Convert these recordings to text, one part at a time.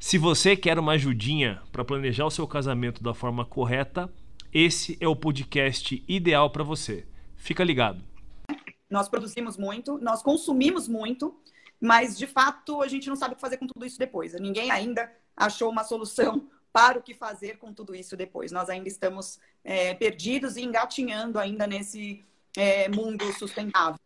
Se você quer uma ajudinha para planejar o seu casamento da forma correta, esse é o podcast ideal para você. Fica ligado. Nós produzimos muito, nós consumimos muito, mas de fato a gente não sabe o que fazer com tudo isso depois. Ninguém ainda achou uma solução para o que fazer com tudo isso depois. Nós ainda estamos é, perdidos e engatinhando ainda nesse é, mundo sustentável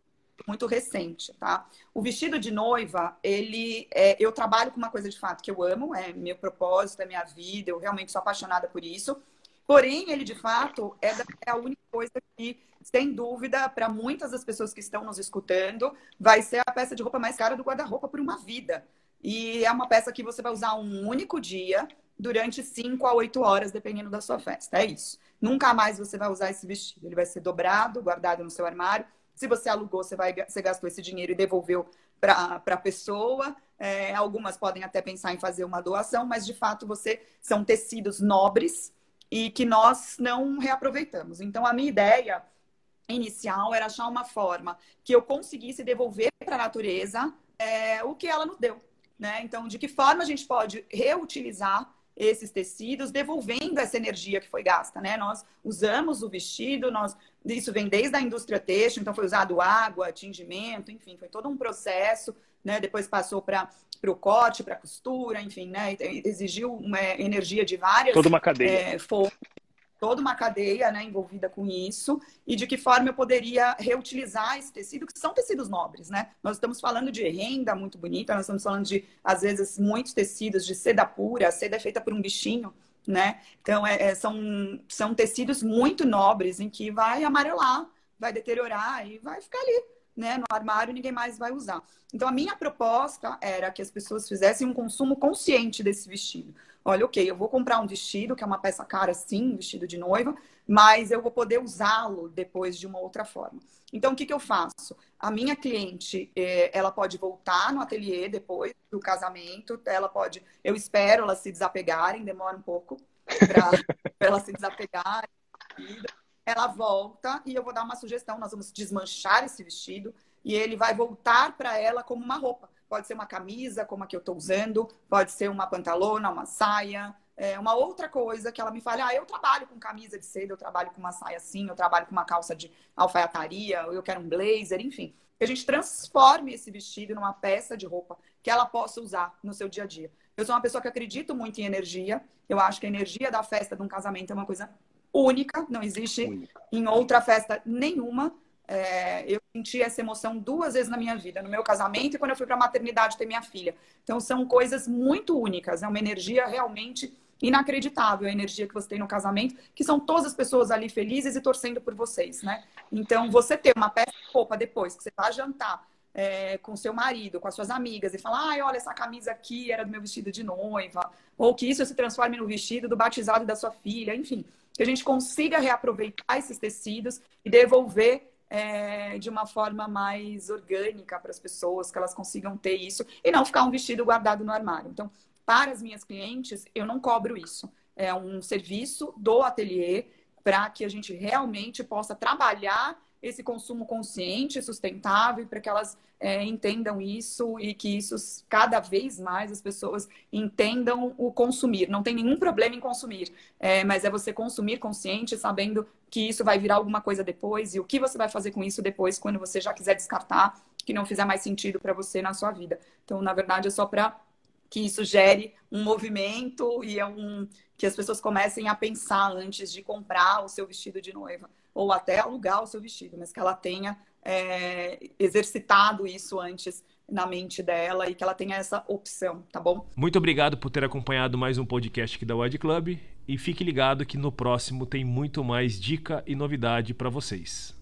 muito recente, tá? O vestido de noiva, ele, é, eu trabalho com uma coisa de fato que eu amo, é meu propósito, é minha vida, eu realmente sou apaixonada por isso. Porém, ele de fato é, da, é a única coisa que, sem dúvida, para muitas das pessoas que estão nos escutando, vai ser a peça de roupa mais cara do guarda-roupa por uma vida. E é uma peça que você vai usar um único dia durante 5 a 8 horas, dependendo da sua festa. É isso. Nunca mais você vai usar esse vestido. Ele vai ser dobrado, guardado no seu armário se você alugou, você, vai, você gastou esse dinheiro e devolveu para a pessoa. É, algumas podem até pensar em fazer uma doação, mas de fato você são tecidos nobres e que nós não reaproveitamos. Então, a minha ideia inicial era achar uma forma que eu conseguisse devolver para a natureza é, o que ela nos deu. Né? Então, de que forma a gente pode reutilizar esses tecidos, devolvendo essa energia que foi gasta, né? Nós usamos o vestido, nós isso vem desde a indústria têxtil, então foi usado água, tingimento, enfim, foi todo um processo, né? Depois passou para o corte, para a costura, enfim, né? Exigiu uma energia de várias toda uma cadeia. É, toda uma cadeia né, envolvida com isso e de que forma eu poderia reutilizar esse tecido, que são tecidos nobres, né? Nós estamos falando de renda muito bonita, nós estamos falando de, às vezes, muitos tecidos de seda pura, a seda é feita por um bichinho, né? Então, é, é, são, são tecidos muito nobres em que vai amarelar, vai deteriorar e vai ficar ali, né? No armário ninguém mais vai usar. Então, a minha proposta era que as pessoas fizessem um consumo consciente desse vestido olha, ok, eu vou comprar um vestido, que é uma peça cara, sim, um vestido de noiva, mas eu vou poder usá-lo depois de uma outra forma. Então, o que, que eu faço? A minha cliente, eh, ela pode voltar no ateliê depois do casamento, ela pode, eu espero elas se desapegarem, demora um pouco para ela se desapegar. Ela volta e eu vou dar uma sugestão, nós vamos desmanchar esse vestido e ele vai voltar para ela como uma roupa pode ser uma camisa, como a que eu estou usando, pode ser uma pantalona, uma saia, é, uma outra coisa que ela me fale, ah, eu trabalho com camisa de seda, eu trabalho com uma saia assim, eu trabalho com uma calça de alfaiataria, eu quero um blazer, enfim. Que a gente transforme esse vestido numa peça de roupa que ela possa usar no seu dia a dia. Eu sou uma pessoa que acredito muito em energia. Eu acho que a energia da festa de um casamento é uma coisa única, não existe única. em outra festa nenhuma. É, eu senti essa emoção duas vezes na minha vida, no meu casamento e quando eu fui para a maternidade ter minha filha. Então são coisas muito únicas, é uma energia realmente inacreditável a energia que você tem no casamento, que são todas as pessoas ali felizes e torcendo por vocês, né? Então você ter uma peça de roupa depois que você vai jantar é, com seu marido, com as suas amigas e falar, ai, olha essa camisa aqui era do meu vestido de noiva, ou que isso se transforme no vestido do batizado da sua filha, enfim, que a gente consiga reaproveitar esses tecidos e devolver é, de uma forma mais orgânica para as pessoas, que elas consigam ter isso e não ficar um vestido guardado no armário. Então, para as minhas clientes, eu não cobro isso. É um serviço do ateliê para que a gente realmente possa trabalhar esse consumo consciente, sustentável, para que elas é, entendam isso e que isso cada vez mais as pessoas entendam o consumir. Não tem nenhum problema em consumir, é, mas é você consumir consciente, sabendo que isso vai virar alguma coisa depois e o que você vai fazer com isso depois, quando você já quiser descartar, que não fizer mais sentido para você na sua vida. Então, na verdade, é só para que isso gere um movimento e é um que as pessoas comecem a pensar antes de comprar o seu vestido de noiva ou até alugar o seu vestido, mas que ela tenha é, exercitado isso antes na mente dela e que ela tenha essa opção, tá bom? Muito obrigado por ter acompanhado mais um podcast aqui da Wed Club e fique ligado que no próximo tem muito mais dica e novidade para vocês.